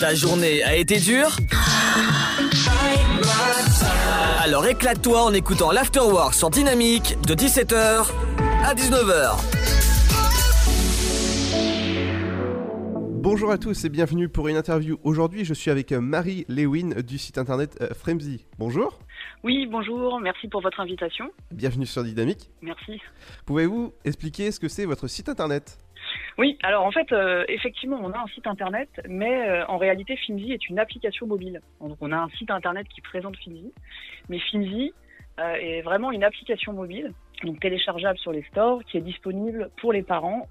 Ta journée a été dure Alors éclate-toi en écoutant l'Afterwork sur Dynamique de 17h à 19h. Bonjour à tous et bienvenue pour une interview. Aujourd'hui, je suis avec Marie Lewin du site internet euh, Fremzy. Bonjour. Oui, bonjour, merci pour votre invitation. Bienvenue sur Dynamique. Merci. Pouvez-vous expliquer ce que c'est votre site internet? Oui, alors en fait, euh, effectivement, on a un site internet, mais euh, en réalité, Finzi est une application mobile. Donc on a un site internet qui présente Finzi, mais Finzi euh, est vraiment une application mobile, donc téléchargeable sur les stores, qui est disponible pour les parents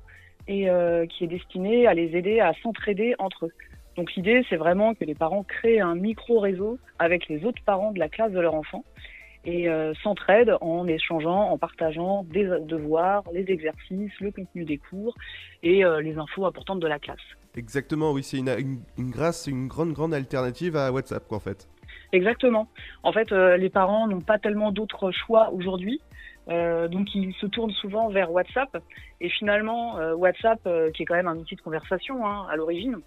et euh, qui est destinée à les aider à s'entraider entre eux. Donc l'idée, c'est vraiment que les parents créent un micro-réseau avec les autres parents de la classe de leur enfant et euh, s'entraident en échangeant, en partageant des devoirs, les exercices, le contenu des cours et euh, les infos importantes de la classe. Exactement, oui, c'est une, une, une grâce, une grande, grande alternative à WhatsApp, quoi, en fait. Exactement. En fait, euh, les parents n'ont pas tellement d'autres choix aujourd'hui. Euh, donc ils se tournent souvent vers WhatsApp et finalement euh, WhatsApp, euh, qui est quand même un outil de conversation hein, à l'origine,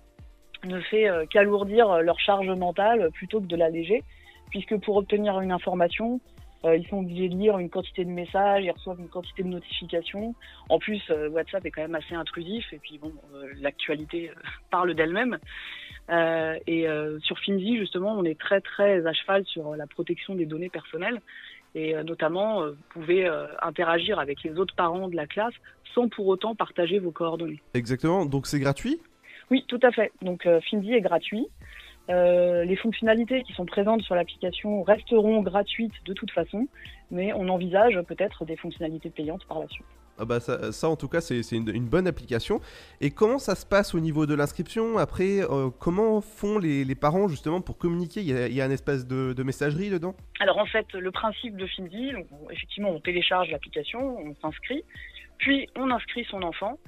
ne fait qu'alourdir leur charge mentale plutôt que de l'alléger, puisque pour obtenir une information, euh, ils sont obligés de lire une quantité de messages, ils reçoivent une quantité de notifications. En plus, euh, WhatsApp est quand même assez intrusif et puis bon, euh, l'actualité parle d'elle-même. Et sur Finzi, justement, on est très très à cheval sur la protection des données personnelles. Et notamment, vous pouvez interagir avec les autres parents de la classe sans pour autant partager vos coordonnées. Exactement, donc c'est gratuit? Oui, tout à fait. Donc Finzi est gratuit. Euh, les fonctionnalités qui sont présentes sur l'application resteront gratuites de toute façon, mais on envisage peut-être des fonctionnalités payantes par la suite. ah bah ça, ça, en tout cas, c'est une, une bonne application. Et comment ça se passe au niveau de l'inscription Après, euh, comment font les, les parents justement pour communiquer? Il y, a, il y a un espèce de, de messagerie dedans? Alors en fait, le principe de on- effectivement, on télécharge l'application, on s'inscrit, puis on inscrit son enfant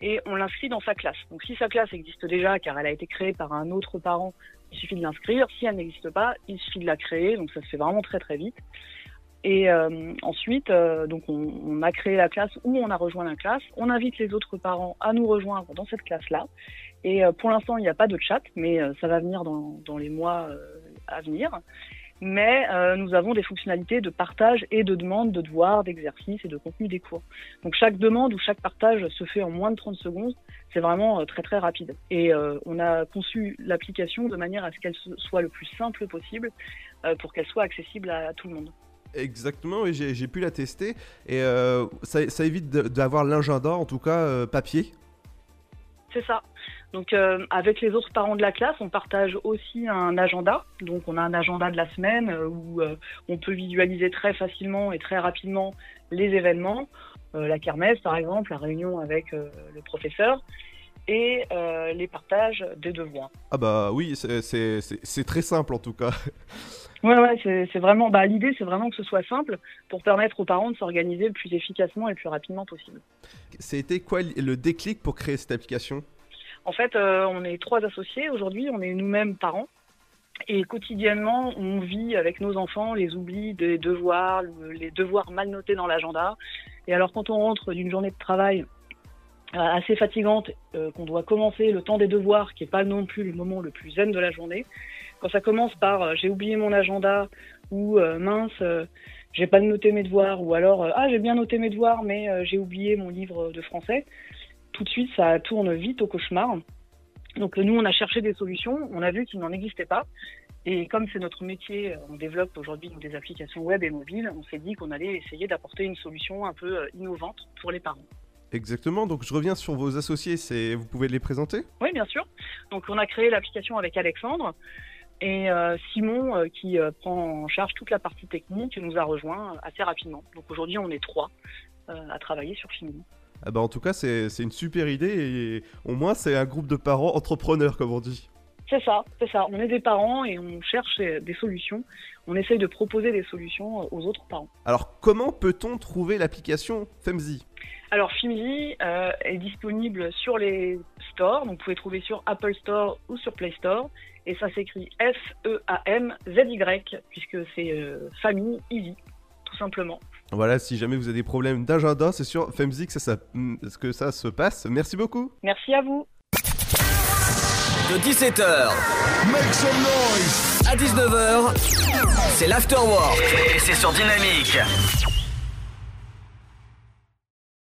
et on l'inscrit dans sa classe. Donc si sa classe existe déjà, car elle a été créée par un autre parent, il suffit de l'inscrire. Si elle n'existe pas, il suffit de la créer. Donc ça se fait vraiment très très vite. Et euh, ensuite, euh, donc on, a créé la classe ou on a rejoint la classe. On invite les autres parents à nous rejoindre dans cette classe-là. Et euh, pour l'instant, il n'y a pas de chat, mais ça va venir dans, les mois à venir. Mais euh, nous avons des fonctionnalités de partage et de demande de devoirs, d'exercices et de contenu des cours. Donc chaque demande ou chaque partage se fait en moins de 30 secondes. C'est vraiment euh, très très rapide. Et euh, on a conçu l'application de manière à ce qu'elle soit le plus simple possible pour qu'elle soit accessible à, à tout le monde. Exactement, et j'ai pu la tester. Et ça, ça évite d'avoir l'agenda, en tout cas papier? C'est ça. Donc euh, avec les autres parents de la classe, on partage aussi un agenda. Donc on a un agenda de la semaine euh, où euh, on peut visualiser très facilement et très rapidement les événements, Euh, la kermesse par exemple, la réunion avec le professeur et les partages des devoirs. Ah bah oui, c'est- très simple en tout cas. Ouais, ouais, c'est vraiment. Bah, l'idée, c'est vraiment que ce soit simple pour permettre aux parents de s'organiser le plus efficacement et le plus rapidement possible. C'était quoi le déclic pour créer cette application? En fait, euh, on est trois associés aujourd'hui, on est nous-mêmes parents. Et quotidiennement, on vit avec nos enfants les oublis des devoirs, le- les devoirs mal notés dans l'agenda. Et alors, quand on rentre d'une journée de travail euh, assez fatigante, euh, qu'on doit commencer le temps des devoirs, qui n'est pas non plus le moment le plus zen de la journée, quand ça commence par j'ai oublié mon agenda ou mince, j'ai pas noté mes devoirs, ou alors ah j'ai bien noté mes devoirs, mais j'ai oublié mon livre de français, tout de suite ça tourne vite au cauchemar. Donc nous, on a cherché des solutions, on a vu qu'il n'en existait pas. Et comme c'est notre métier, on développe aujourd'hui des applications web et mobiles, on s'est dit qu'on allait essayer d'apporter une solution un peu euh, innovante pour les parents. Exactement, donc je reviens sur vos associés, vous pouvez les présenter? Oui, bien sûr. Donc on a créé l'application avec Alexandre et euh, Simon euh, qui euh, prend en charge toute la partie technique nous a rejoint assez rapidement. Donc aujourd'hui, on est trois à travailler sur Fini. Ah bah en tout cas c'est une super idée et au moins c'est un groupe de parents entrepreneurs comme on dit. C'est ça, c'est ça. On est des parents et on cherche des solutions. On essaye de proposer des solutions euh, aux autres parents. Alors comment peut-on trouver l'application Femzy? Alors Fimzi euh, est disponible sur les stores, donc vous pouvez trouver sur Apple Store ou sur Play Store, et ça s'écrit E F-E-A-M-Z-Y, puisque c'est euh, famille easy, tout simplement. Voilà, si jamais vous avez des problèmes d'agenda, c'est sur Femzy que ça, ça- que ça se passe. Merci beaucoup Merci à vous. De 17h à 19h, c'est l'Afterwork. Et c'est sur Dynamique.